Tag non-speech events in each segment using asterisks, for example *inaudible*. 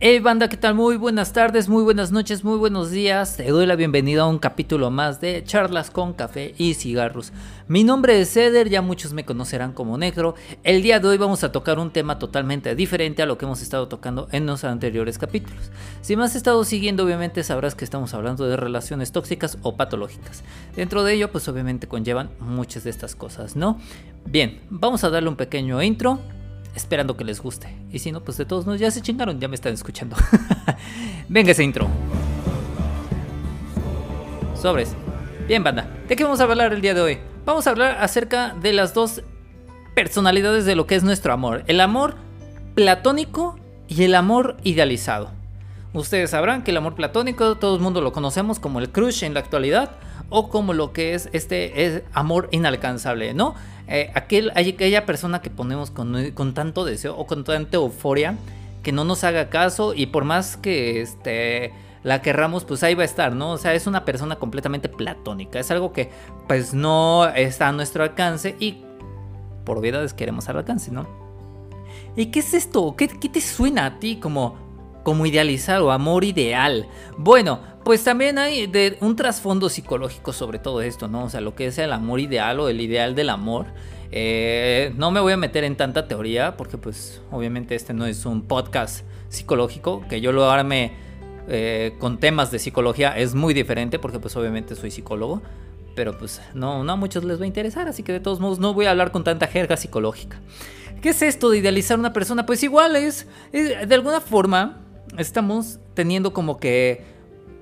Hey banda, ¿qué tal? Muy buenas tardes, muy buenas noches, muy buenos días. Te doy la bienvenida a un capítulo más de Charlas con Café y Cigarros. Mi nombre es Eder, ya muchos me conocerán como Negro. El día de hoy vamos a tocar un tema totalmente diferente a lo que hemos estado tocando en los anteriores capítulos. Si me has estado siguiendo, obviamente sabrás que estamos hablando de relaciones tóxicas o patológicas. Dentro de ello, pues obviamente conllevan muchas de estas cosas, ¿no? Bien, vamos a darle un pequeño intro esperando que les guste. Y si no, pues de todos modos ya se chingaron, ya me están escuchando. *laughs* Venga ese intro. Sobres. Bien, banda. ¿De qué vamos a hablar el día de hoy? Vamos a hablar acerca de las dos personalidades de lo que es nuestro amor. El amor platónico y el amor idealizado. Ustedes sabrán que el amor platónico todo el mundo lo conocemos como el crush en la actualidad o como lo que es este es amor inalcanzable, ¿no? Eh, aquel, aquella persona que ponemos con, con, tanto deseo o con tanta euforia que no nos haga caso y por más que este, la querramos, pues ahí va a estar, ¿no? O sea, es una persona completamente platónica, es algo que pues no está a nuestro alcance y por obviedades queremos al alcance, ¿no? ¿Y qué es esto? ¿Qué, qué te suena a ti como como idealizar o amor ideal. Bueno, pues también hay un trasfondo psicológico sobre todo esto, ¿no? O sea, lo que es el amor ideal o el ideal del amor. Eh, no me voy a meter en tanta teoría porque pues obviamente este no es un podcast psicológico, que yo lo arme eh, con temas de psicología es muy diferente porque pues obviamente soy psicólogo, pero pues no, no a muchos les va a interesar, así que de todos modos no voy a hablar con tanta jerga psicológica. ¿Qué es esto de idealizar una persona? Pues igual es de alguna forma estamos teniendo como que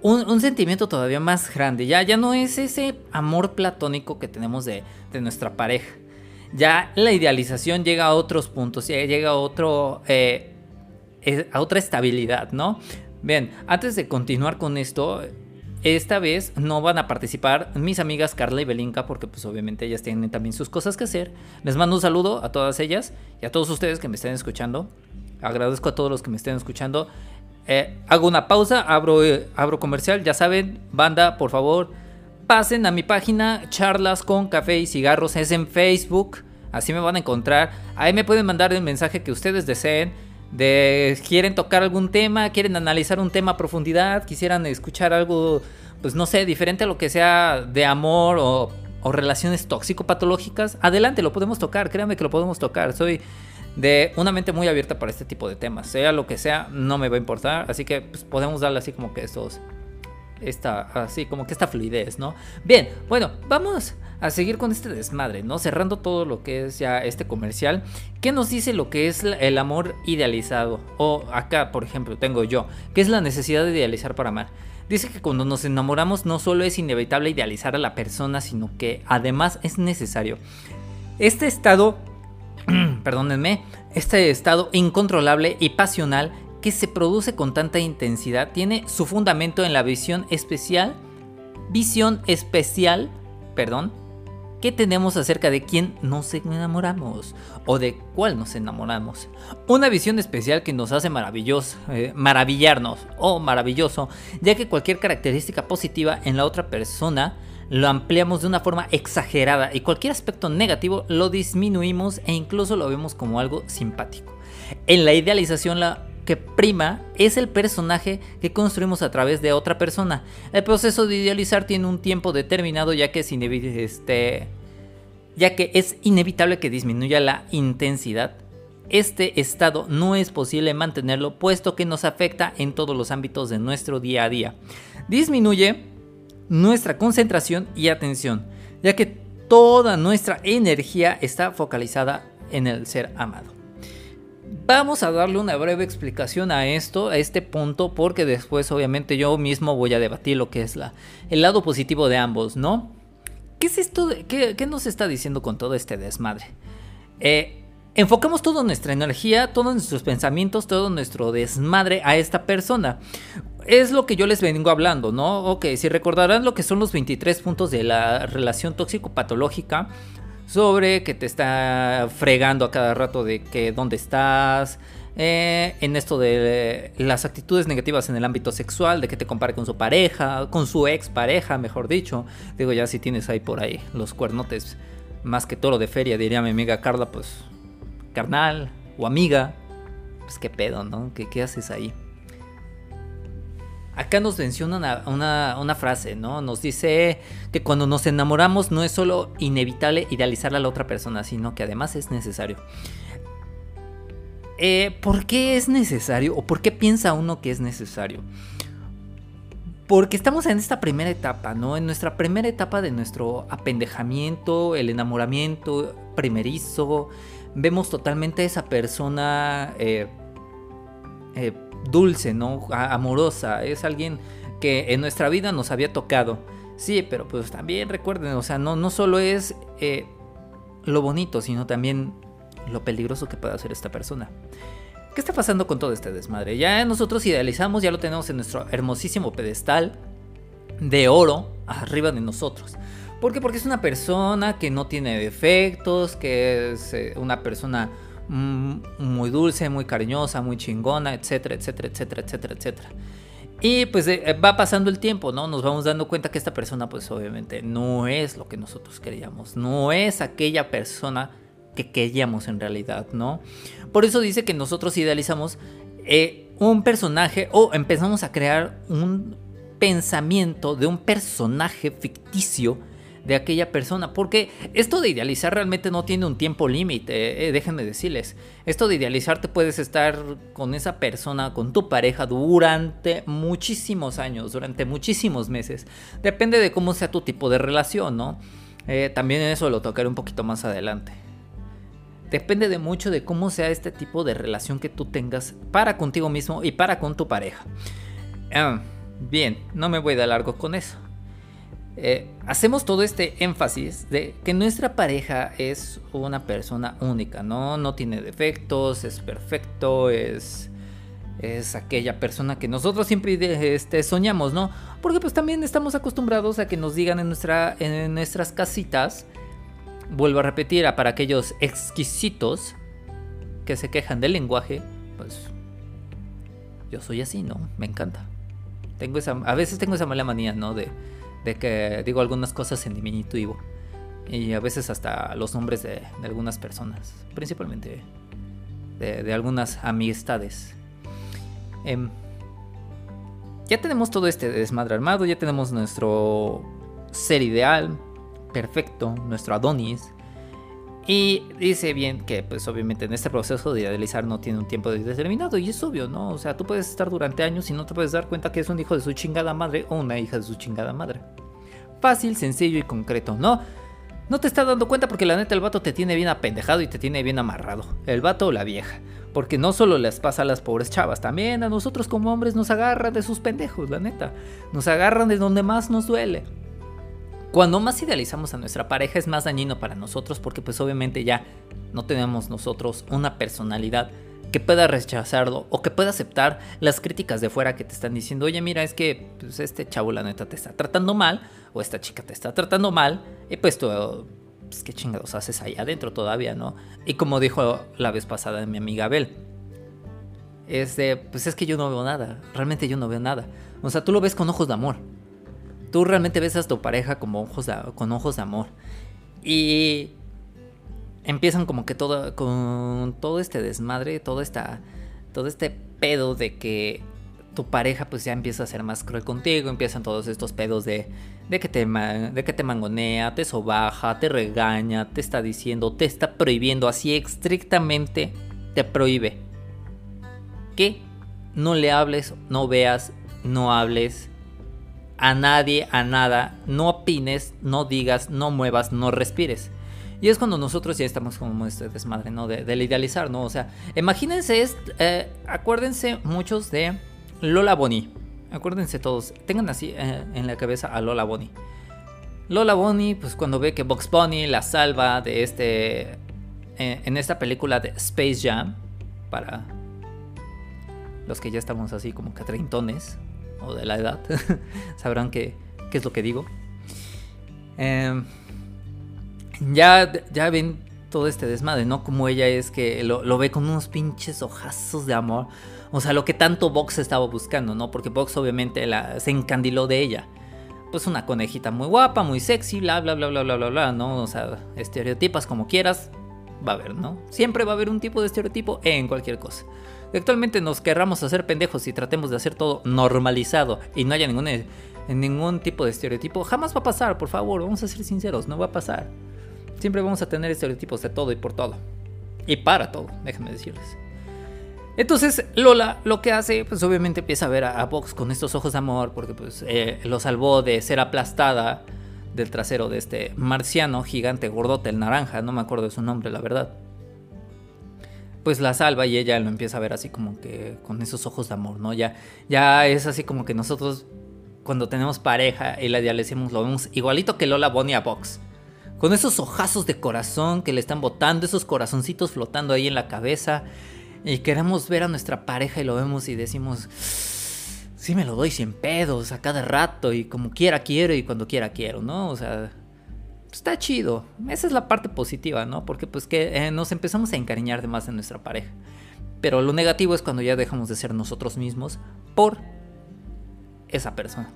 un, sentimiento todavía más grande. Ya, ya no es ese amor platónico que tenemos de, nuestra pareja. Ya la idealización llega a otros puntos, ya llega a, otro, eh, a otra estabilidad, ¿no? Bien, antes de continuar con esto, esta vez no van a participar mis amigas Carla y Belinka porque pues obviamente ellas tienen también sus cosas que hacer. Les mando un saludo a todas ellas y a todos ustedes que me estén escuchando. Agradezco a todos los que me estén escuchando. Eh, hago una pausa, abro, eh, abro comercial. Ya saben, banda, por favor, pasen a mi página Charlas con Café y Cigarros. Es en Facebook. Así me van a encontrar. Ahí me pueden mandar el mensaje que ustedes deseen. De quieren tocar algún tema, quieren analizar un tema a profundidad, quisieran escuchar algo, pues no sé, diferente a lo que sea de amor o, o relaciones tóxico-patológicas. Adelante, lo podemos tocar, créanme que lo podemos tocar. Soy de una mente muy abierta para este tipo de temas. Sea lo que sea, no me va a importar. Así que pues, podemos darle así como que estos. Esta, así como que esta fluidez, ¿no? Bien, bueno, vamos a seguir con este desmadre, ¿no? Cerrando todo lo que es ya este comercial. ¿Qué nos dice lo que es el amor idealizado? O acá, por ejemplo, tengo yo, ¿qué es la necesidad de idealizar para amar? Dice que cuando nos enamoramos no solo es inevitable idealizar a la persona, sino que además es necesario. Este estado *clears throat* perdónenme, este estado incontrolable y pasional que se produce con tanta intensidad tiene su fundamento en la visión especial, visión especial, perdón, que tenemos acerca de quién nos enamoramos o de cuál nos enamoramos. Una visión especial que nos hace eh, maravillarnos o maravilloso, ya que cualquier característica positiva en la otra persona lo ampliamos de una forma exagerada y cualquier aspecto negativo lo disminuimos e incluso lo vemos como algo simpático. En la idealización la que prima es el personaje que construimos a través de otra persona. El proceso de idealizar tiene un tiempo determinado ya que es, este, ya que es inevitable que disminuya la intensidad. Este estado no es posible mantenerlo puesto que nos afecta en todos los ámbitos de nuestro día a día. Disminuye nuestra concentración y atención, ya que toda nuestra energía está focalizada en el ser amado. Vamos a darle una breve explicación a esto, a este punto, porque después obviamente yo mismo voy a debatir lo que es la, el lado positivo de ambos, ¿no? ¿Qué es esto? qué, qué, nos está diciendo con todo este desmadre? Eh, enfocamos toda nuestra energía, todos nuestros pensamientos, todo nuestro desmadre a esta persona es lo que yo les vengo hablando, ¿no? Ok, si recordarán lo que son los 23 puntos de la relación tóxico-patológica, sobre que te está fregando a cada rato de que dónde estás, eh, en esto de las actitudes negativas en el ámbito sexual, de que te compare con su pareja, con su ex pareja, mejor dicho. Digo, ya si tienes ahí por ahí los cuernotes más que toro de feria, diría mi amiga Carla, pues carnal o amiga, pues qué pedo, ¿no? ¿Qué, qué haces ahí? acá nos menciona una, una, frase, ¿no? Nos dice que cuando nos enamoramos no es solo inevitable idealizar a la otra persona, sino que además es necesario. Eh, ¿Por qué es necesario o por qué piensa uno que es necesario? Porque estamos en esta primera etapa, ¿no? En nuestra primera etapa de nuestro apendejamiento, el enamoramiento primerizo. Vemos totalmente esa persona eh, eh, dulce, ¿no? amorosa. Es alguien que en nuestra vida nos había tocado. Sí, pero pues también recuerden, o sea, no, no solo es eh, lo bonito, sino también lo peligroso que puede hacer esta persona. ¿Qué está pasando con todo este desmadre? Ya nosotros idealizamos, ya lo tenemos en nuestro hermosísimo pedestal de oro arriba de nosotros. ¿Por qué? Porque es una persona que no tiene defectos, que es eh, una persona mm, muy dulce, muy cariñosa, muy chingona, etcétera, etcétera, etcétera, etcétera, etcétera. Y pues eh, va pasando el tiempo, ¿no? Nos vamos dando cuenta que esta persona pues obviamente no es lo que nosotros queríamos, no es aquella persona que queríamos en realidad, ¿no? Por eso dice que nosotros idealizamos eh, un personaje o empezamos a crear un pensamiento de un personaje ficticio de aquella persona. Porque esto de idealizar realmente no tiene un tiempo límite, eh, déjenme decirles. Esto de idealizar te puedes estar con esa persona, con tu pareja durante muchísimos años, durante muchísimos meses. Depende de cómo sea tu tipo de relación, ¿no? Eh, también eso lo tocaré un poquito más adelante. Depende de mucho de cómo sea este tipo de relación que tú tengas para contigo mismo y para con tu pareja. Ah, bien, no me voy de largo con eso. Eh, hacemos todo este énfasis de que nuestra pareja es una persona única, ¿no? No tiene defectos, es perfecto, es, es aquella persona que nosotros siempre este, soñamos, ¿no? Porque pues también estamos acostumbrados a que nos digan en, nuestra, en nuestras casitas vuelvo a repetir, para aquellos exquisitos que se quejan del lenguaje, pues yo soy así, ¿no? Me encanta. Tengo esa, a veces tengo esa mala manía, ¿no? De, que digo algunas cosas en diminutivo. Y a veces hasta los nombres de, algunas personas. Principalmente de, algunas amistades. Em, ya tenemos todo este desmadre armado, ya tenemos nuestro ser ideal, perfecto, nuestro Adonis. Y dice bien que, pues obviamente en este proceso de idealizar no tiene un tiempo determinado. Y es obvio, ¿no? O sea, tú puedes estar durante años y no te puedes dar cuenta que es un hijo de su chingada madre o una hija de su chingada madre. Fácil, sencillo y concreto, ¿no? No te estás dando cuenta porque la neta el vato te tiene bien apendejado y te tiene bien amarrado. El vato o la vieja. Porque no solo les pasa a las pobres chavas, también a nosotros como hombres nos agarran de sus pendejos, la neta. Nos agarran de donde más nos duele. Cuando más idealizamos a nuestra pareja es más dañino para nosotros porque pues obviamente ya no tenemos nosotros una personalidad que pueda rechazarlo o que pueda aceptar las críticas de fuera que te están diciendo, oye mira, es que pues, este chavo la neta te está tratando mal o esta chica te está tratando mal y pues tú, pues qué chingados haces ahí adentro todavía, ¿no? Y como dijo la vez pasada mi amiga Abel, es pues es que yo no veo nada, realmente yo no veo nada. O sea, tú lo ves con ojos de amor tú realmente ves a tu pareja como ojos con ojos de amor. Y empiezan como que todo, con todo este desmadre, todo, esta, todo este pedo de que tu pareja pues ya empieza a ser más cruel contigo, empiezan todos estos pedos de, de, que, te, de que te mangonea, te sobaja, te regaña, te está diciendo, te está prohibiendo, así estrictamente te prohíbe que no le hables, no veas, no hables, a nadie, a nada, no opines, no digas, no muevas, no respires. Y es cuando nosotros ya estamos como este desmadre, ¿no? De, del idealizar, ¿no? O sea, imagínense, eh, acuérdense muchos de Lola Bonnie. Acuérdense todos, tengan así eh, en la cabeza a Lola Bonnie. Lola Bonnie, pues cuando ve que Box Bunny la salva de este. Eh, en esta película de Space Jam, para los que ya estamos así como que treintones, o de la edad *laughs* sabrán qué, qué, es lo que digo. Em, ya, ya ven todo este desmadre, ¿no? Como ella es que lo, ve con unos pinches ojazos de amor. O sea, lo que tanto Vox estaba buscando, ¿no? Porque Vox obviamente la, se encandiló de ella. Pues una conejita muy guapa, muy sexy, bla, bla, bla, bla, bla, bla, bla, ¿no? O sea, estereotipas como quieras. Va a haber, ¿no? Siempre va a haber un tipo de estereotipo en cualquier cosa. Actualmente nos querramos hacer pendejos y tratemos de hacer todo normalizado y no haya ningún, ningún tipo de estereotipo, jamás va a pasar, por favor, vamos a ser sinceros, no va a pasar. Siempre vamos a tener estereotipos de todo y por todo. Y para todo, déjenme decirles. Entonces Lola lo que hace, pues obviamente empieza a ver a, Vox con estos ojos de amor, porque pues eh, lo salvó de ser aplastada del trasero de este marciano gigante gordote, el naranja, no me acuerdo de su nombre, la verdad. Pues la salva y ella lo empieza a ver así como que con esos ojos de amor, ¿no? Ya, ya es así como que nosotros cuando tenemos pareja y la idealicemos lo vemos igualito que Lola Bonnie a Vox. Con esos ojazos de corazón que le están botando, esos corazoncitos flotando ahí en la cabeza y queremos ver a nuestra pareja y lo vemos y decimos, sí me lo doy sin pedos a cada rato y como quiera quiero y cuando quiera quiero, ¿no? O sea, está chido. Esa es la parte positiva, ¿no? Porque pues que eh, nos empezamos a encariñar de más en nuestra pareja. Pero lo negativo es cuando ya dejamos de ser nosotros mismos por esa persona.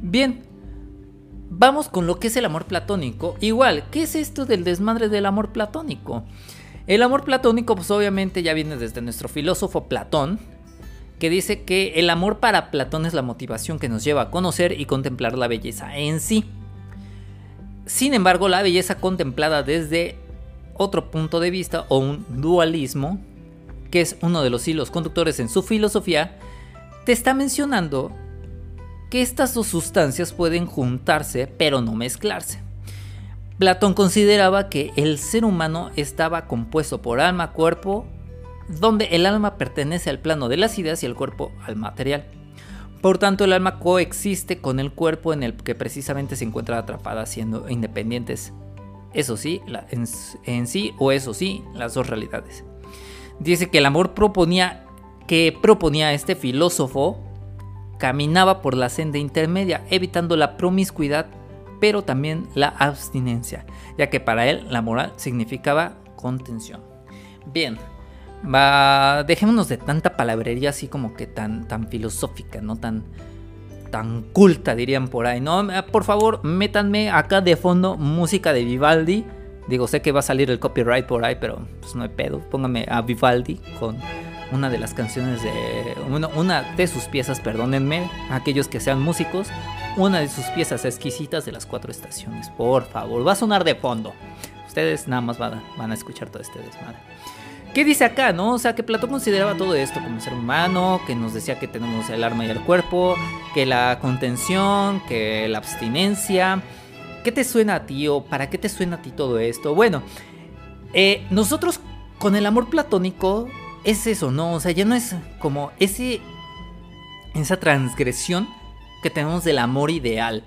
Bien, vamos con lo que es el amor platónico. Igual, ¿qué es esto del desmadre del amor platónico? El amor platónico, pues obviamente ya viene desde nuestro filósofo Platón, que dice que el amor para Platón es la motivación que nos lleva a conocer y contemplar la belleza en sí. Sin embargo, la belleza contemplada desde otro punto de vista o un dualismo, que es uno de los hilos conductores en su filosofía, te está mencionando que estas dos sustancias pueden juntarse pero no mezclarse. Platón consideraba que el ser humano estaba compuesto por alma, cuerpo, donde el alma pertenece al plano de las ideas y el cuerpo al material. Por tanto, el alma coexiste con el cuerpo en el que precisamente se encuentra atrapada siendo independientes. Eso sí, en, sí o eso sí, las dos realidades. Dice que el amor proponía que proponía este filósofo caminaba por la senda intermedia, evitando la promiscuidad pero también la abstinencia, ya que para él la moral significaba contención. Bien, va, dejémonos de tanta palabrería así como que tan, tan filosófica, no tan, tan culta dirían por ahí. No, por favor, métanme acá de fondo música de Vivaldi. Digo, sé que va a salir el copyright por ahí, pero pues no hay pedo. Póngame a Vivaldi con una de las canciones de. una de sus piezas, perdónenme, aquellos que sean músicos, una de sus piezas exquisitas de las cuatro estaciones. Por favor, va a sonar de fondo. Ustedes nada más van a, escuchar todo este desmadre. ¿Qué dice acá, no? O sea, que Platón consideraba todo esto como ser humano, que nos decía que tenemos el arma y el cuerpo, que la contención, que la abstinencia. ¿Qué te suena a ti o para qué te suena a ti todo esto? Bueno, eh, nosotros con el amor platónico es eso, ¿no? O sea, ya no es como ese, esa transgresión que tenemos del amor ideal.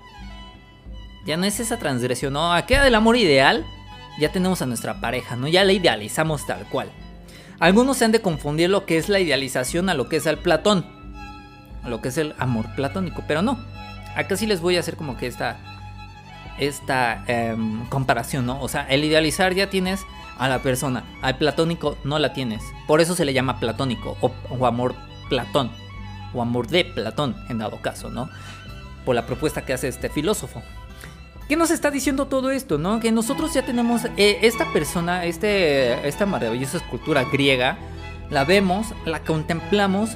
Ya no es esa transgresión, no, queda del amor ideal, ya tenemos a nuestra pareja, ¿no? Ya la idealizamos tal cual. Algunos se han de confundir lo que es la idealización a lo que es el Platón, a lo que es el amor platónico, pero no. Acá sí les voy a hacer como que esta, esta em, comparación, ¿no? O sea, el idealizar ya tienes a la persona, al platónico no la tienes. Por eso se le llama platónico o amor platón o amor de Platón, en dado caso, ¿no? Por la propuesta que hace este filósofo. ¿Qué nos está diciendo todo esto, no? Que nosotros ya tenemos eh, esta persona, este, esta maravillosa escultura griega, la vemos, la contemplamos,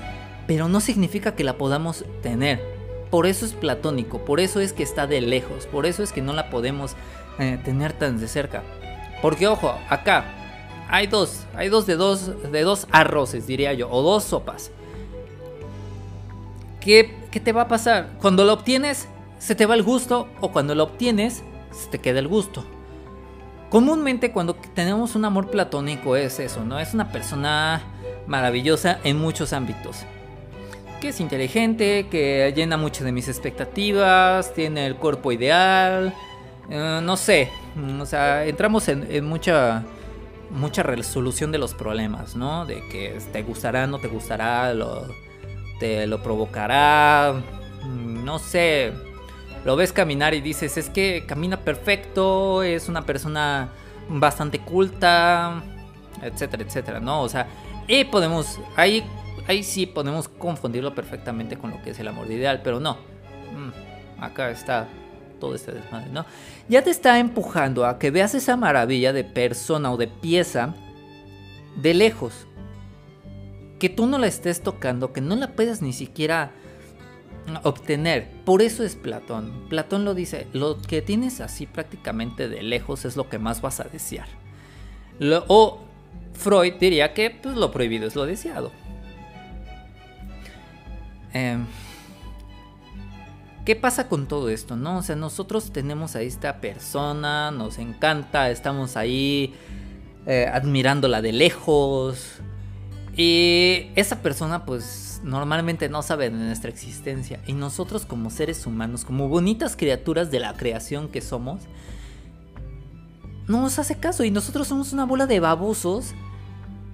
pero no significa que la podamos tener. Por eso es platónico, por eso es que está de lejos, por eso es que no la podemos eh, tener tan de cerca. Porque ojo, acá hay dos, hay dos de dos de dos arroces, diría yo, o dos sopas. ¿qué, te va a pasar? Cuando lo obtienes, se te va el gusto o cuando lo obtienes, se te queda el gusto. Comúnmente cuando tenemos un amor platónico es eso, ¿no? Es una persona maravillosa en muchos ámbitos. Que es inteligente, que llena mucho de mis expectativas, tiene el cuerpo ideal, eh, no sé, o sea, entramos en, mucha mucha resolución de los problemas, ¿no? De que te gustará, no te gustará, lo, lo provocará, mm, no sé, lo ves caminar y dices, es que camina perfecto, es una persona bastante culta, etcétera, etcétera, ¿no? O sea, y podemos, ahí, ahí sí podemos confundirlo perfectamente con lo que es el amor ideal, pero no, mm, acá está todo este desmadre, ¿no? Ya te está empujando a que veas esa maravilla de persona o de pieza de lejos. Que tú no la estés tocando, que no la puedas ni siquiera obtener. Por eso es Platón. Platón lo dice, lo que tienes así prácticamente de lejos es lo que más vas a desear. o Freud diría que pues, lo prohibido es lo deseado. Em, ¿Qué pasa con todo esto? No, o sea, nosotros tenemos a esta persona, nos encanta, estamos ahí eh, admirándola de lejos. Y esa persona, pues, normalmente no sabe de nuestra existencia. Y nosotros, como seres humanos, como bonitas criaturas de la creación que somos, no nos hace caso. Y nosotros somos una bola de babosos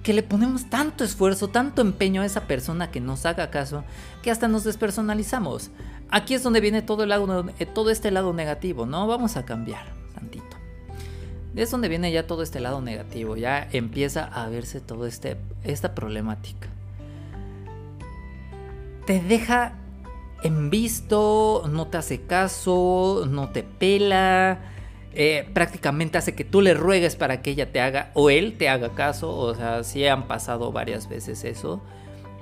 que le ponemos tanto esfuerzo, tanto empeño a esa persona que nos haga caso, que hasta nos despersonalizamos. Aquí es donde viene todo, el lado, eh, todo este lado negativo, ¿no? Vamos a cambiar tantito. Es donde viene ya todo este lado negativo, ya empieza a verse toda este, esta problemática. Te deja en visto, no te hace caso, no te pela, eh, prácticamente hace que tú le ruegues para que ella te haga o él te haga caso. O sea, sí han pasado varias veces eso.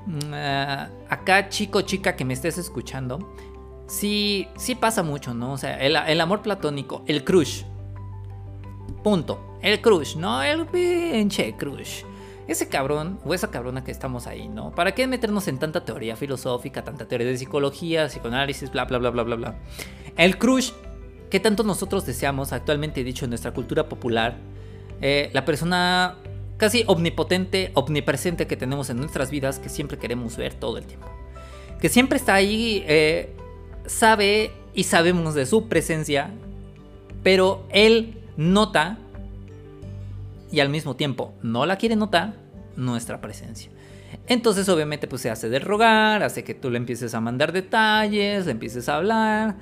Mm, ah, acá, chico, chica que me estés escuchando, sí, sí pasa mucho, ¿no? O sea, el, amor platónico, el crush. Punto. El crush, ¿no? El pinche crush. Ese cabrón o esa cabrona que estamos ahí, ¿no? ¿Para qué meternos en tanta teoría filosófica, tanta teoría de psicología, psicoanálisis, bla, bla, bla, bla, bla, bla? El crush que tanto nosotros deseamos, actualmente dicho en nuestra cultura popular, eh, la persona casi omnipotente, omnipresente que tenemos en nuestras vidas, que siempre queremos ver todo el tiempo. Que siempre está ahí, eh, sabe y sabemos de su presencia, pero él nota y al mismo tiempo no la quiere notar nuestra presencia. Entonces obviamente pues se hace de rogar, hace que tú le empieces a mandar detalles, le empieces a hablar.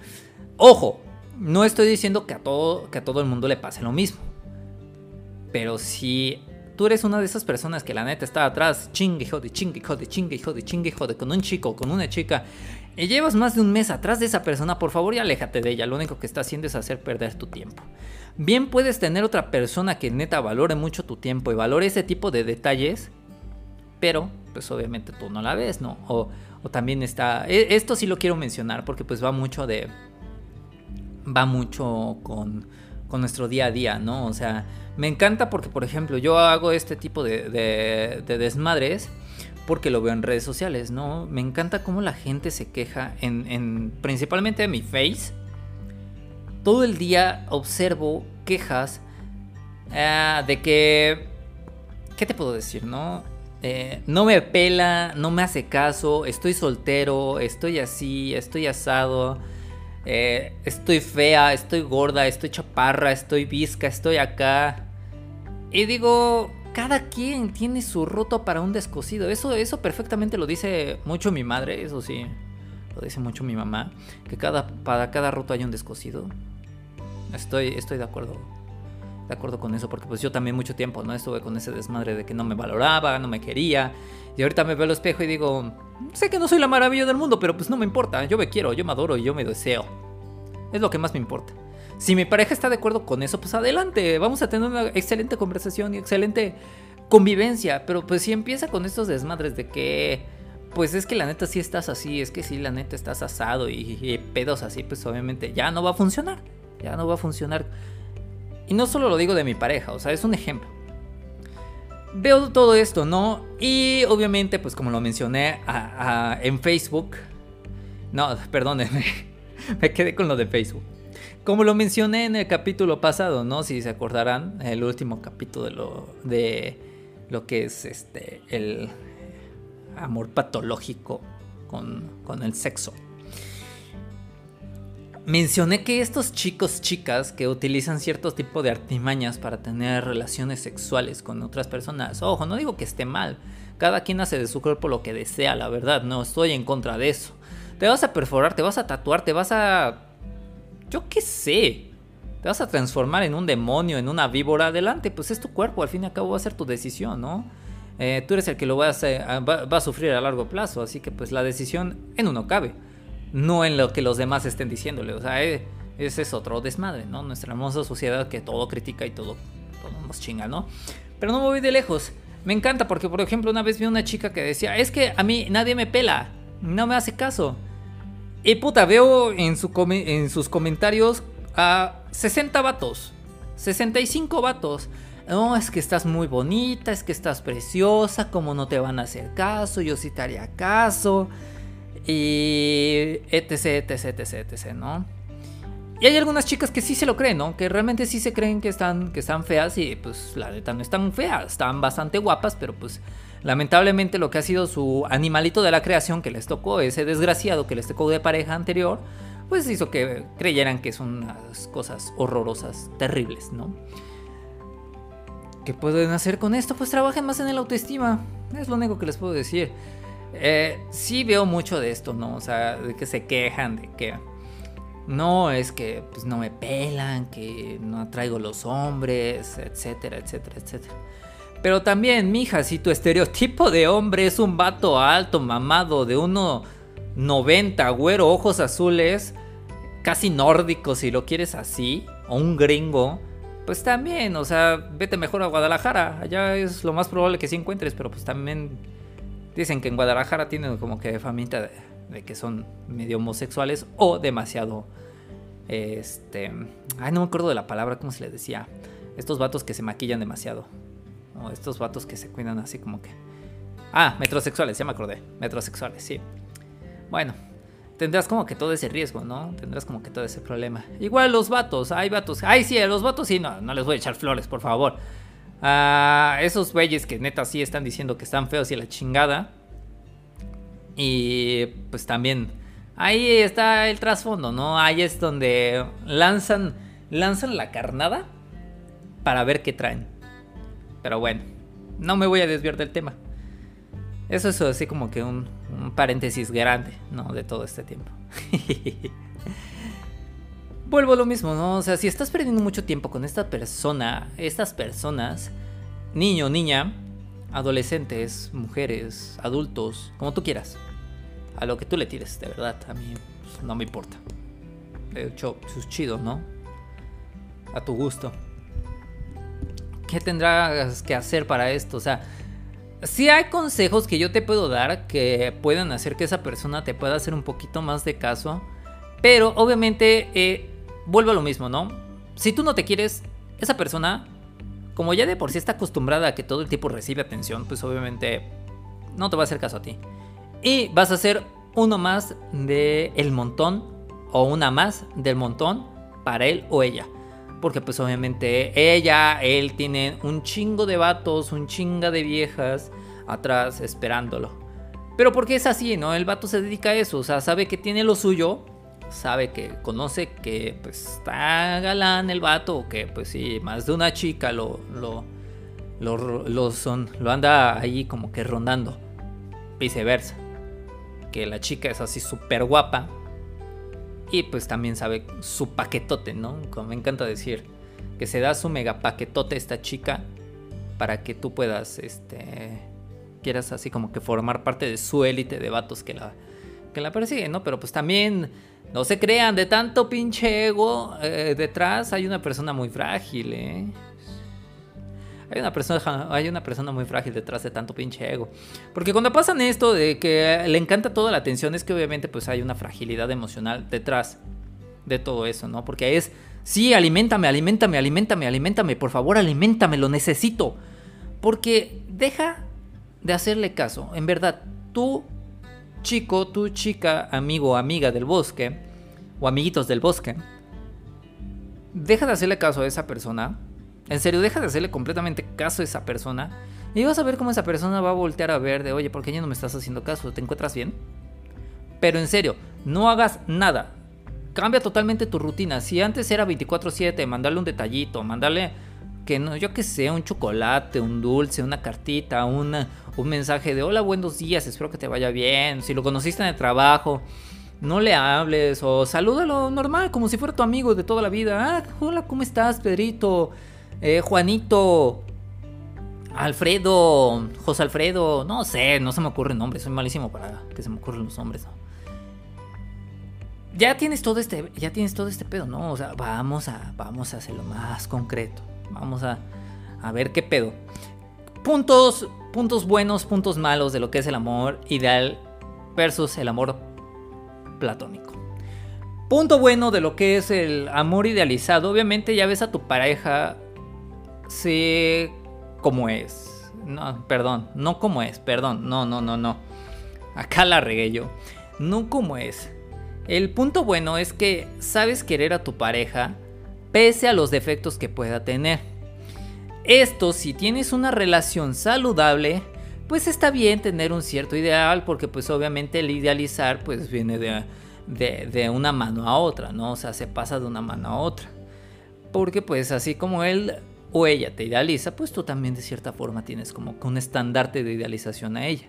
Ojo, no estoy diciendo que a todo, que a todo el mundo le pase lo mismo. Pero si tú eres una de esas personas que la neta está atrás, chingue, jode, chingue, jode, chingue, jode, chingue, jode, con un chico, con una chica, y llevas más de un mes atrás de esa persona, por favor y aléjate de ella. Lo único que está haciendo es hacer perder tu tiempo. Bien puedes tener otra persona que neta valore mucho tu tiempo y valore ese tipo de detalles, pero pues obviamente tú no la ves, ¿no? O, o también está... E, esto sí lo quiero mencionar porque pues va mucho de va mucho con, nuestro día a día, ¿no? O sea, me encanta porque, por ejemplo, yo hago este tipo de, desmadres porque lo veo en redes sociales, ¿no? Me encanta cómo la gente se queja en, principalmente en mi face. Todo el día observo quejas ah, de que, ¿qué te puedo decir, no? Eh, no me pela, no me hace caso, estoy soltero, estoy así, estoy asado. Eh, estoy fea, estoy gorda, estoy chaparra, estoy visca, estoy acá. Y digo, cada quien tiene su roto para un descosido. Eso, eso perfectamente lo dice mucho mi madre, eso sí. Lo dice mucho mi mamá. Que cada, para cada roto hay un descosido. Estoy, estoy de acuerdo. De acuerdo con eso. Porque pues yo también mucho tiempo, ¿no? Estuve con ese desmadre de que no me valoraba, no me quería. Y ahorita me veo al espejo y digo, sé que no soy la maravilla del mundo, pero pues no me importa. Yo me quiero, yo me adoro y yo me deseo. Es lo que más me importa. Si mi pareja está de acuerdo con eso, pues adelante. Vamos a tener una excelente conversación y excelente convivencia. Pero pues si empieza con estos desmadres de que, pues es que la neta sí estás así, es que sí la neta estás asado y, y pedos así, pues obviamente ya no va a funcionar. Ya no va a funcionar. Y no solo lo digo de mi pareja, o sea, es un ejemplo veo todo esto, ¿no? Y obviamente, pues como lo mencioné en Facebook, no, perdónenme, *laughs* me quedé con lo de Facebook. Como lo mencioné en el capítulo pasado, ¿no? Si se acordarán, el último capítulo de lo, de lo que es este, el amor patológico con, con el sexo mencioné que estos chicos, chicas que utilizan cierto tipo de artimañas para tener relaciones sexuales con otras personas, ojo, no digo que esté mal, cada quien hace de su cuerpo lo que desea, la verdad, no estoy en contra de eso. Te vas a perforar, te vas a tatuar, te vas a... Yo qué sé. Te vas a transformar en un demonio, en una víbora. Adelante, pues es tu cuerpo, al fin y al cabo va a ser tu decisión, ¿no? Eh, tú eres el que lo va a, va a sufrir a largo plazo, así que pues la decisión en uno cabe no en lo que los demás estén diciéndole. O sea, eh, ese es otro desmadre, ¿no? Nuestra hermosa sociedad que todo critica y todo, todo nos chinga, ¿no? Pero no me voy de lejos. Me encanta porque, por ejemplo, una vez vi una chica que decía, es que a mí nadie me pela, no me hace caso. Y puta, veo en, su en sus comentarios a 60 vatos, 65 vatos. No, es que estás muy bonita, es que estás preciosa, como no te van a hacer caso, yo sí te haría caso. Y etc, etc, etc, etc, ¿no? Y hay algunas chicas que sí se lo creen, ¿no? Que realmente sí se creen que están, que están feas y pues la neta no están feas, están bastante guapas, pero pues lamentablemente lo que ha sido su animalito de la creación que les tocó, ese desgraciado que les tocó de pareja anterior, pues hizo que creyeran que son unas cosas horrorosas, terribles, ¿no? ¿Qué pueden hacer con esto? Pues trabajen más en el autoestima, es lo único que les puedo decir. Eh, sí veo mucho de esto, ¿no? O sea, de que se quejan, de que no, es que pues, no me pelan, que no atraigo los hombres, etcétera, etcétera, etcétera. Pero también, mija, si tu estereotipo de hombre es un vato alto, mamado, de 1,90, güero, ojos azules, casi nórdico si lo quieres así, o un gringo, pues también, o sea, vete mejor a Guadalajara. Allá es lo más probable que sí encuentres, pero pues también dicen que en Guadalajara tienen como que familia de que son medio homosexuales o demasiado este ay no me acuerdo de la palabra cómo se le decía estos vatos que se maquillan demasiado o estos vatos que se cuidan así como que ah metrosexuales ya me acordé metrosexuales sí. Bueno tendrás como que todo ese riesgo no tendrás como que todo ese problema. Igual los vatos hay vatos ay sí los vatos sí no no les voy a echar flores por favor a esos güeyes que neta sí están diciendo que están feos y la chingada y pues también ahí está el trasfondo, ¿no? Ahí es donde lanzan, lanzan la carnada para ver qué traen. Pero bueno, no me voy a desviar del tema. Eso es así como que un, paréntesis grande, ¿no? De todo este tiempo. *laughs* Vuelvo a lo mismo, ¿no? O sea, si estás perdiendo mucho tiempo con esta persona, estas personas, niño, niña, adolescentes, mujeres, adultos, como tú quieras. A lo que tú le tires, de verdad, a mí pues, no me importa. De hecho, es chido, ¿no? A tu gusto. ¿Qué tendrás que hacer para esto? O sea, si hay consejos que yo te puedo dar que puedan hacer que esa persona te pueda hacer un poquito más de caso. Pero obviamente, eh, vuelvo a lo mismo, ¿no? Si tú no te quieres, esa persona como ya de por sí está acostumbrada a que todo el tipo recibe atención, pues obviamente no te va a hacer caso a ti. Y vas a ser uno más del el montón o una más del montón para él o ella. Porque pues obviamente ella, él tiene un chingo de vatos, un chinga de viejas atrás esperándolo. Pero porque es así, ¿no? El vato se dedica a eso, o sea, sabe que tiene lo suyo sabe que conoce que pues está galán el vato que pues sí, más de una chica lo, lo, lo, son, lo anda ahí como que rondando. Viceversa. Que la chica es así súper guapa. Y pues también sabe su paquetote, ¿no? Como me encanta decir. Que se da su mega paquetote esta chica. Para que tú puedas, este... Quieras así como que formar parte de su élite de vatos que la, que la persiguen, ¿no? Pero pues también no se crean, de tanto pinche ego eh, detrás hay una persona muy frágil, ¿eh? Hay una, persona, hay una persona muy frágil detrás de tanto pinche ego. Porque cuando pasan esto de que le encanta toda la atención, es que obviamente pues hay una fragilidad emocional detrás de todo eso, ¿no? Porque es, sí, alimentame, alimentame, alimentame, alimentame, por favor, alimentame, lo necesito. Porque deja de hacerle caso. En verdad, tú chico, tu chica, amigo amiga del bosque, o amiguitos del bosque, deja de hacerle caso a esa persona. En serio, deja de hacerle completamente caso a esa persona. Y vas a ver cómo esa persona va a voltear a ver de, oye, ¿por qué ya no me estás haciendo caso? ¿Te encuentras bien? Pero en serio, no hagas nada. Cambia totalmente tu rutina. Si antes era 24/7, mandarle un detallito, mandarle que no, yo que sé, un chocolate, un dulce, una cartita, una, un mensaje de hola, buenos días, espero que te vaya bien. Si lo conociste en el trabajo, no le hables o salúdalo normal, como si fuera tu amigo de toda la vida. Ah, hola, ¿cómo estás, Pedrito? Eh, Juanito, Alfredo, José Alfredo, no sé, no se me ocurre el nombre, soy malísimo para que se me ocurran los nombres. ya tienes todo este, ya tienes todo este pedo, ¿no? O sea, vamos a, vamos a hacerlo más concreto. Vamos a, a ver qué pedo. Puntos, puntos buenos, puntos malos de lo que es el amor ideal versus el amor platónico. Punto bueno de lo que es el amor idealizado. Obviamente ya ves a tu pareja, sé cómo es. No, perdón, no como es, perdón, no, no, no, no. Acá la regué yo. No como es. El punto bueno es que sabes querer a tu pareja pese a los defectos que pueda tener. Esto si tienes una relación saludable, pues está bien tener un cierto ideal porque pues obviamente el idealizar pues viene de, de, una mano a otra, ¿no? O sea, se pasa de una mano a otra. Porque pues así como él o ella te idealiza, pues tú también de cierta forma tienes como un estandarte de idealización a ella.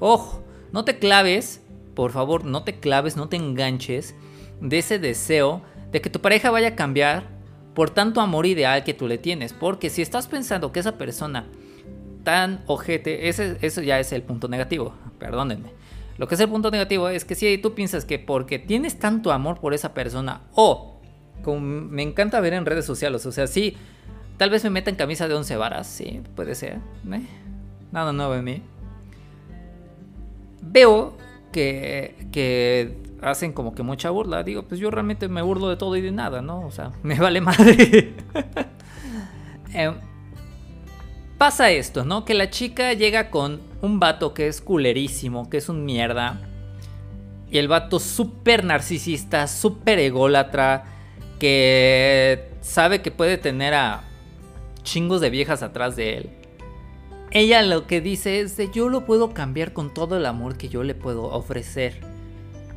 Ojo, no te claves por favor, no te claves, no te enganches de ese deseo de que tu pareja vaya a cambiar por tanto amor ideal que tú le tienes. Porque si estás pensando que esa persona tan ojete, ese, eso ya es el punto negativo, perdónenme. Lo que es el punto negativo es que si tú piensas que porque tienes tanto amor por esa persona, o como me encanta ver en redes sociales, o sea, sí, tal vez me meta en camisa de once varas, sí, puede ser, ¿eh? nada nuevo en mí. Veo que, hacen como que mucha burla. Digo, pues yo realmente me burlo de todo y de nada, ¿no? O sea, *laughs* me vale madre. *laughs* Em, pasa esto, ¿no? Que la chica llega con un vato que es culerísimo, que es un mierda. Y el vato súper narcisista, súper ególatra, que sabe que puede tener a chingos de viejas atrás de él ella lo que dice es de yo lo puedo cambiar con todo el amor que yo le puedo ofrecer.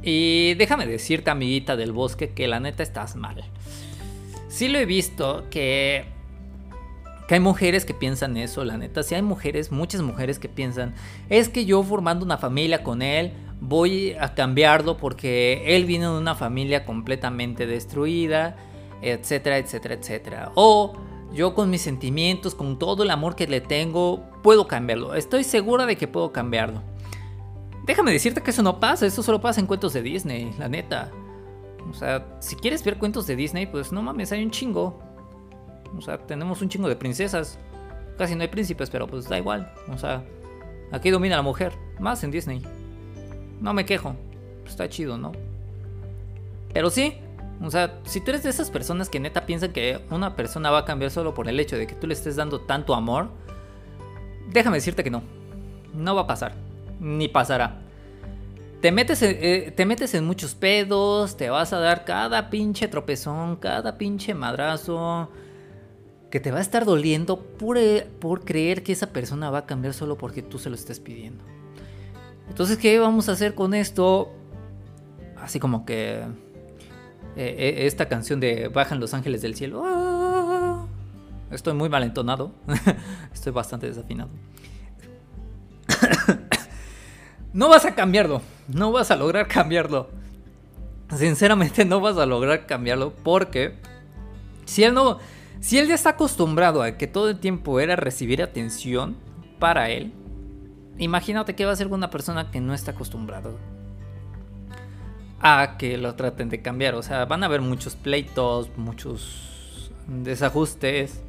Y déjame decirte, amiguita del bosque, que la neta estás mal. Sí lo he visto que, que hay mujeres que piensan eso, la neta. Sí hay mujeres, muchas mujeres que piensan, es que yo formando una familia con él, voy a cambiarlo porque él viene de una familia completamente destruida, etcétera, etcétera, etcétera. O yo con mis sentimientos, con todo el amor que le tengo, puedo cambiarlo. Estoy segura de que puedo cambiarlo. Déjame decirte que eso no pasa, eso solo pasa en cuentos de Disney, la neta. O sea, si quieres ver cuentos de Disney, pues no mames, hay un chingo. O sea, tenemos un chingo de princesas. Casi no hay príncipes, pero pues da igual. O sea, aquí domina la mujer, más en Disney. No me quejo, está chido, ¿no? Pero sí, o sea, si tú eres de esas personas que neta piensan que una persona va a cambiar solo por el hecho de que tú le estés dando tanto amor, déjame decirte que no. No va a pasar. Ni pasará. Te metes, en, eh, te metes en muchos pedos, te vas a dar cada pinche tropezón, cada pinche madrazo, que te va a estar doliendo por, eh, por creer que esa persona va a cambiar solo porque tú se lo estés pidiendo. Entonces, ¿qué vamos a hacer con esto? Así como que eh, eh, esta canción de Bajan los ángeles del cielo. Ah, estoy muy mal entonado. *laughs* Estoy bastante desafinado. *coughs* no vas a cambiarlo. No vas a lograr cambiarlo. Sinceramente no vas a lograr cambiarlo porque si él no si él ya está acostumbrado a que todo el tiempo era recibir atención para él, imagínate que va a ser una persona que no está acostumbrado a que lo traten de cambiar. O sea, van a haber muchos pleitos, muchos desajustes,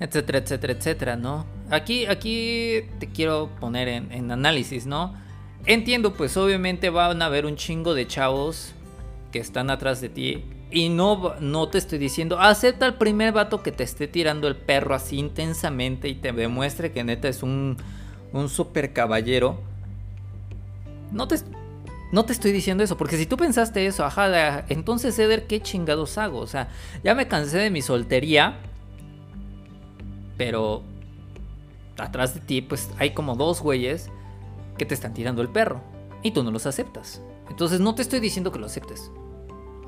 etcétera, etcétera, etcétera, ¿no? Aquí, aquí te quiero poner en, análisis, ¿no? Entiendo, pues obviamente van a haber un chingo de chavos que están atrás de ti. Y no, no te estoy diciendo, acepta al primer vato que te esté tirando el perro así intensamente y te demuestre que neta es un, un super caballero. No te, no te estoy diciendo eso, porque si tú pensaste eso, ajá, entonces Eder, ¿qué chingados hago? O sea, ya me cansé de mi soltería, pero atrás de ti, pues hay como dos güeyes que te están tirando el perro y tú no los aceptas. Entonces no te estoy diciendo que lo aceptes.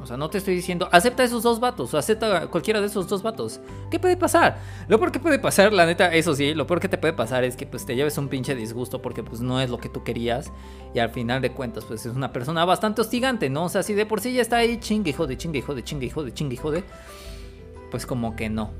O sea, no te estoy diciendo, acepta esos dos vatos, o acepta cualquiera de esos dos vatos. ¿Qué puede pasar? Lo peor que puede pasar, la neta, eso sí, lo peor que te puede pasar es que pues te lleves un pinche disgusto porque pues no es lo que tú querías. Y al final de cuentas, pues es una persona bastante hostigante, ¿no? O sea, si de por sí ya está ahí chingue, jode, chingue, jode, chingue, jode, chingue, jode. Pues como que no.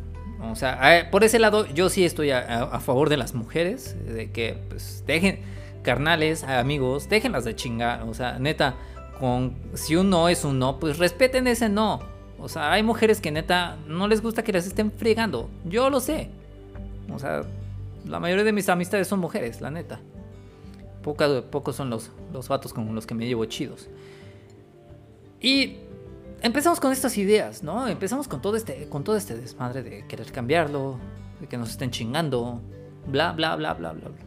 O sea, por ese lado, yo sí estoy a, favor de las mujeres, de que pues dejen, carnales, amigos, déjenlas de chingar. O sea, neta con si un no es un no, pues respeten ese no. O sea, hay mujeres que neta no les gusta que las estén fregando. Yo lo sé. O sea, la mayoría de mis amistades son mujeres, la neta. pocos son los, los con los que me llevo chidos. Y empezamos con estas ideas, ¿no? Empezamos con todo este, con todo este desmadre de querer cambiarlo, de que nos estén chingando, bla, bla, bla, bla, bla, bla.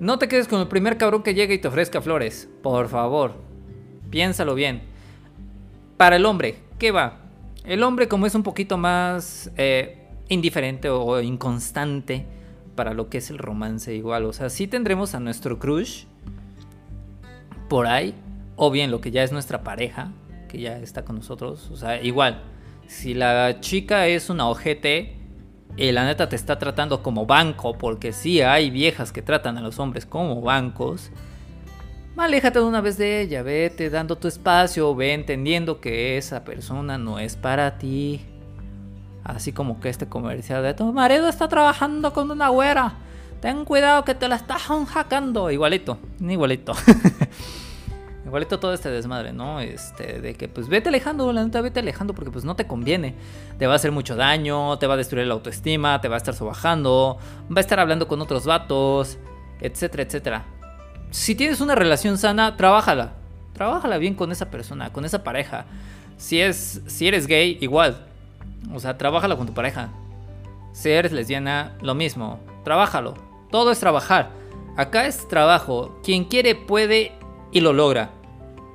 No te quedes con el primer cabrón que llegue y te ofrezca flores, por favor. Piénsalo bien. Para el hombre, ¿qué va? El hombre como es un poquito más eh, indiferente o inconstante para lo que es el romance igual. O sea, sí tendremos a nuestro crush por ahí, o bien lo que ya es nuestra pareja, que ya está con nosotros. O sea, igual, si la chica es una ojete y la neta te está tratando como banco, porque sí hay viejas que tratan a los hombres como bancos, aléjate de una vez de ella, vete dando tu espacio, ve entendiendo que esa persona no es para ti. Así como que este comercial de tu marido está trabajando con una güera. Ten cuidado que te la estás hackando. Igualito, igualito. *laughs* Igualito todo este desmadre, ¿no? Este, de que pues vete alejando, la neta, vete alejando porque pues no te conviene. Te va a hacer mucho daño, te va a destruir la autoestima, te va a estar sobajando, va a estar hablando con otros vatos, etcétera, etcétera. Si tienes una relación sana, trabájala. Trabájala bien con esa persona, con esa pareja. Si, es, si eres gay, igual. O sea, trabájala con tu pareja. Si eres lesbiana, lo mismo. Trabájalo. Todo es trabajar. Acá es trabajo. Quien quiere puede y lo logra.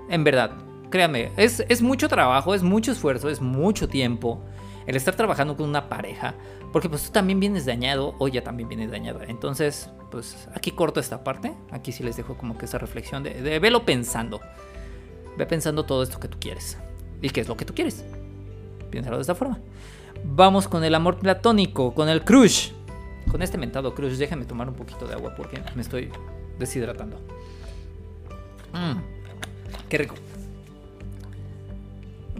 En verdad, créame, es, es mucho trabajo, es mucho esfuerzo, es mucho tiempo el estar trabajando con una pareja. Porque pues tú también vienes dañado o ella también viene dañada. Entonces, pues aquí corto esta parte. Aquí sí les dejo como que esa reflexión de, velo pensando. Ve pensando todo esto que tú quieres. ¿Y qué es lo que tú quieres? Piénsalo de esta forma. Vamos con el amor platónico, con el crush. Con este mentado crush, déjame tomar un poquito de agua porque me estoy deshidratando. Mmm, qué rico.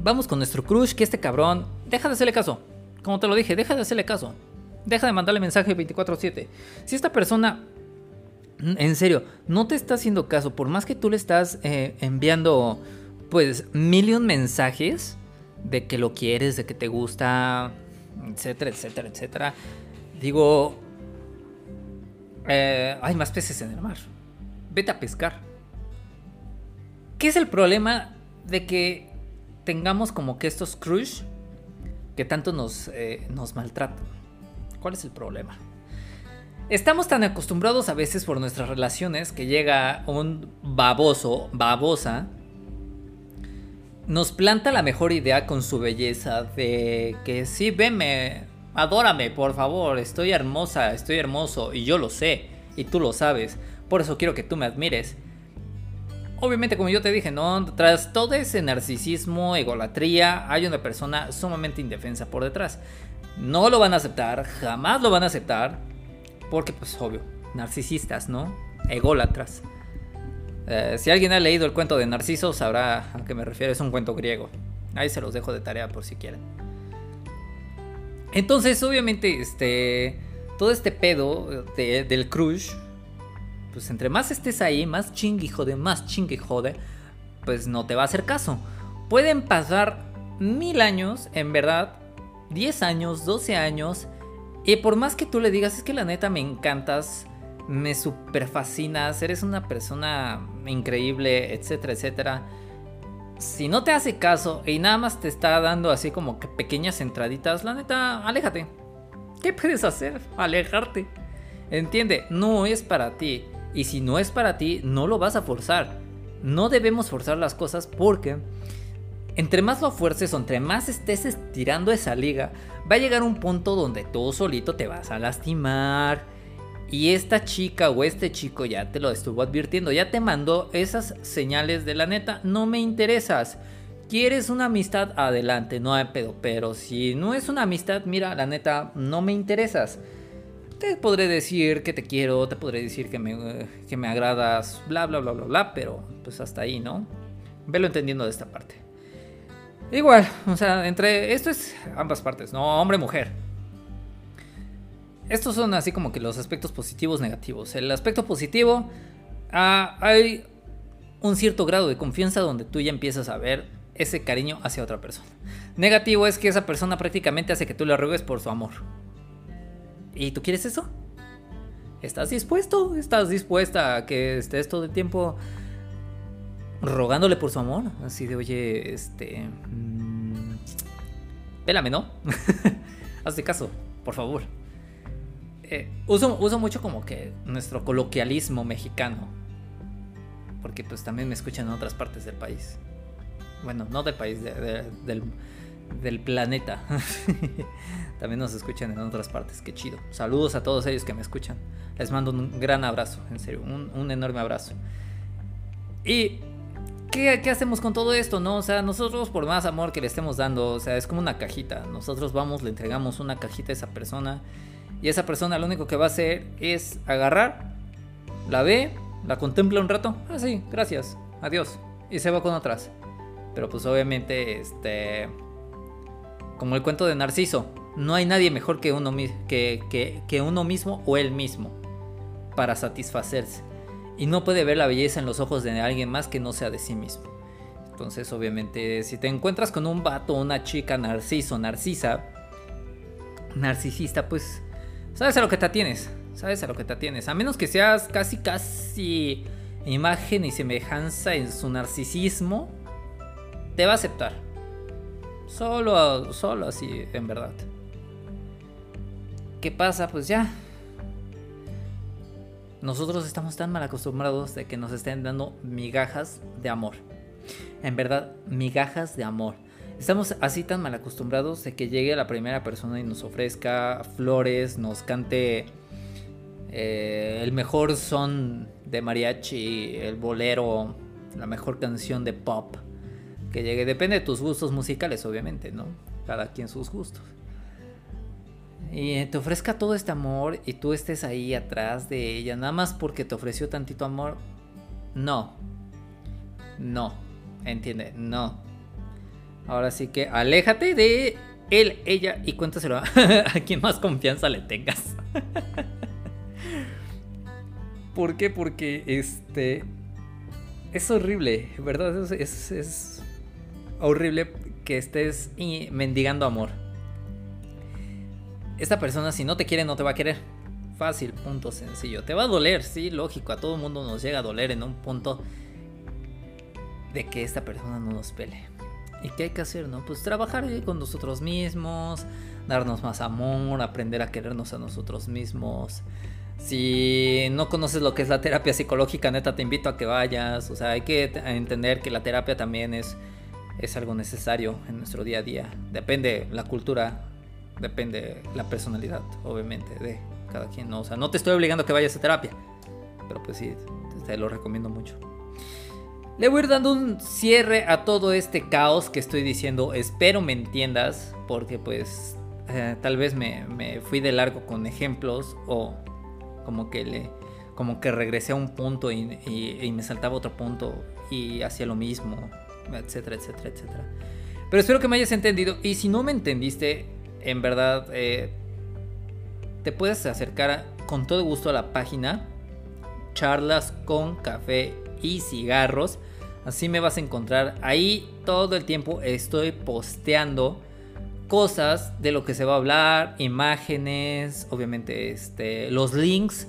Vamos con nuestro crush, que este cabrón, deja de hacerle caso. Como te lo dije, deja de hacerle caso. Deja de mandarle mensaje 24/7. Si esta persona, en serio, no te está haciendo caso, por más que tú le estás eh, enviando, pues, million mensajes de que lo quieres, de que te gusta, etcétera, etcétera, etcétera. Digo, eh, hay más peces en el mar. Vete a pescar. ¿Qué es el problema de que tengamos como que estos crush que tanto nos, eh, nos maltratan? ¿Cuál es el problema? Estamos tan acostumbrados a veces por nuestras relaciones que llega un baboso, babosa, nos planta la mejor idea con su belleza de que sí, veme, adórame, por favor, estoy hermosa, estoy hermoso y yo lo sé y tú lo sabes, por eso quiero que tú me admires obviamente, como yo te dije, ¿no? Tras todo ese narcisismo, egolatría, hay una persona sumamente indefensa por detrás. No lo van a aceptar, jamás lo van a aceptar, porque, pues, obvio, narcisistas, ¿no? Ególatras. Eh, si alguien ha leído el cuento de Narciso, sabrá a qué me refiero, es un cuento griego. Ahí se los dejo de tarea por si quieren. Entonces, obviamente, este. Todo este pedo del crush pues entre más estés ahí, más chingue jode, más chingue jode, pues no te va a hacer caso. Pueden pasar mil años, en verdad, 10 años, 12 años, y por más que tú le digas, es que la neta me encantas, me super fascinas, eres una persona increíble, etcétera, etcétera. Si no te hace caso y nada más te está dando así como que pequeñas entraditas, la neta, aléjate. ¿Qué puedes hacer? Alejarte. Entiende, no es para ti. Y si no es para ti, no lo vas a forzar. No debemos forzar las cosas porque entre más lo fuerces o entre más estés estirando esa liga, va a llegar un punto donde tú solito te vas a lastimar. Y esta chica o este chico ya te lo estuvo advirtiendo, ya te mandó esas señales de la neta, no me interesas. ¿Quieres una amistad? Adelante, no hay pedo. Pero si no es una amistad, mira, la neta, no me interesas. Te podré decir que te quiero, te podré decir que me, que me agradas, bla, bla, bla, bla, bla, pero pues hasta ahí, ¿no? Velo entendiendo de esta parte. Igual, o sea, entre esto es ambas partes, ¿no? Hombre-mujer. Estos son así como que los aspectos positivos negativos. El aspecto positivo, ah, hay un cierto grado de confianza donde tú ya empiezas a ver ese cariño hacia otra persona. Negativo es que esa persona prácticamente hace que tú le ruegues por su amor. ¿Y tú quieres eso? ¿Estás dispuesto? ¿Estás dispuesta a que estés todo el tiempo rogándole por su amor? Así de, oye, este... Mmm, pélame, ¿no? *laughs* Hazte caso, por favor. Eh, uso, uso mucho como que nuestro coloquialismo mexicano. Porque pues también me escuchan en otras partes del país. Bueno, no del país, del, del planeta. *laughs* También nos escuchan en otras partes, qué chido. Saludos a todos ellos que me escuchan. Les mando un gran abrazo, en serio, un, enorme abrazo. Y ¿Qué, ¿qué, hacemos con todo esto? No, o sea, nosotros por más amor que le estemos dando, o sea, es como una cajita. Nosotros vamos, le entregamos una cajita a esa persona y esa persona lo único que va a hacer es agarrar, la ve, la contempla un rato, ah sí, gracias, adiós y se va con otras. Pero pues obviamente, este, como el cuento de Narciso, no hay nadie mejor que uno, que, que, uno mismo o él mismo para satisfacerse. Y no puede ver la belleza en los ojos de alguien más que no sea de sí mismo. Entonces, obviamente, si te encuentras con un vato una chica narciso, narcisa, narcisista, pues sabes a lo que te atienes. Sabes a lo que te atienes. A menos que seas casi, casi imagen y semejanza en su narcisismo, te va a aceptar. Solo, solo así, en verdad. ¿Qué pasa? Pues ya. Nosotros estamos tan mal acostumbrados de que nos estén dando migajas de amor. En verdad, migajas de amor. Estamos así tan mal acostumbrados de que llegue la primera persona y nos ofrezca flores, nos cante eh, el mejor son de mariachi, el bolero, la mejor canción de pop que llegue. Depende de tus gustos musicales, obviamente, ¿no? Cada quien sus gustos y te ofrezca todo este amor y tú estés ahí atrás de ella, nada más porque te ofreció tantito amor, no. No. Entiende, no. Ahora sí que aléjate de él, ella y cuéntaselo a, *laughs* quien más confianza le tengas. *laughs* ¿Por qué? Porque este es horrible, ¿verdad? Es, es horrible que estés mendigando amor esta persona si no te quiere no te va a querer. Fácil, punto sencillo. Te va a doler, sí, lógico, a todo mundo nos llega a doler en un punto de que esta persona no nos pele. ¿Y qué hay que hacer, no? Pues trabajar con nosotros mismos, darnos más amor, aprender a querernos a nosotros mismos. Si no conoces lo que es la terapia psicológica, neta, te invito a que vayas. O sea, hay que entender que la terapia también es, es algo necesario en nuestro día a día. Depende la cultura depende la personalidad, obviamente, de cada quien. ¿no? O sea, no te estoy obligando a que vayas a terapia, pero pues sí, te lo recomiendo mucho. Le voy a ir dando un cierre a todo este caos que estoy diciendo. Espero me entiendas, porque pues eh, tal vez me, fui de largo con ejemplos o como que le como que regresé a un punto y, y me saltaba otro punto y hacía lo mismo, etcétera, etcétera, etcétera. Pero espero que me hayas entendido y si no me entendiste, en verdad eh, te puedes acercar con todo gusto a la página charlas con café y cigarros. Así me vas a encontrar. Ahí todo el tiempo estoy posteando cosas de lo que se va a hablar, imágenes, obviamente este, los links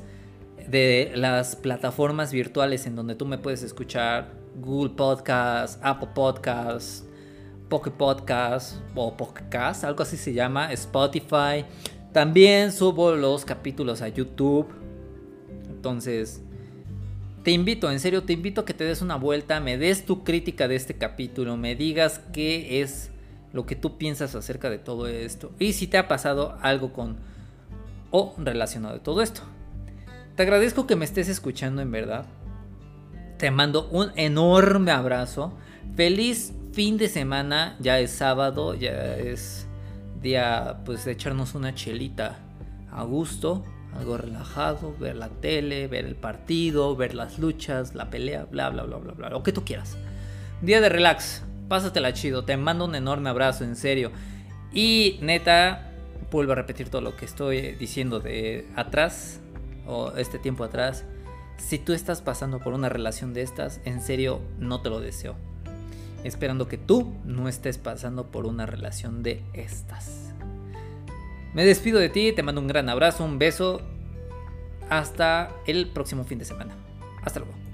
de las plataformas virtuales en donde tú me puedes escuchar. Google Podcast, Apple Podcast, Pocket Podcast o Podcast, algo así se llama, Spotify. También subo los capítulos a YouTube. Entonces, te invito, en serio, te invito a que te des una vuelta, me des tu crítica de este capítulo, me digas qué es lo que tú piensas acerca de todo esto y si te ha pasado algo con o relacionado de todo esto. Te agradezco que me estés escuchando en verdad. Te mando un enorme abrazo. Feliz fin de semana, ya es sábado, ya es día pues de echarnos una chelita a gusto, algo relajado, ver la tele, ver el partido, ver las luchas, la pelea, bla bla bla bla bla, lo que tú quieras. Día de relax, pásatela chido, te mando un enorme abrazo, en serio. Y neta, vuelvo a repetir todo lo que estoy diciendo de atrás, o este tiempo atrás. Si tú estás pasando por una relación de estas, en serio no te lo deseo. Esperando que tú no estés pasando por una relación de estas. Me despido de ti, te mando un gran abrazo, un beso. Hasta el próximo fin de semana. Hasta luego.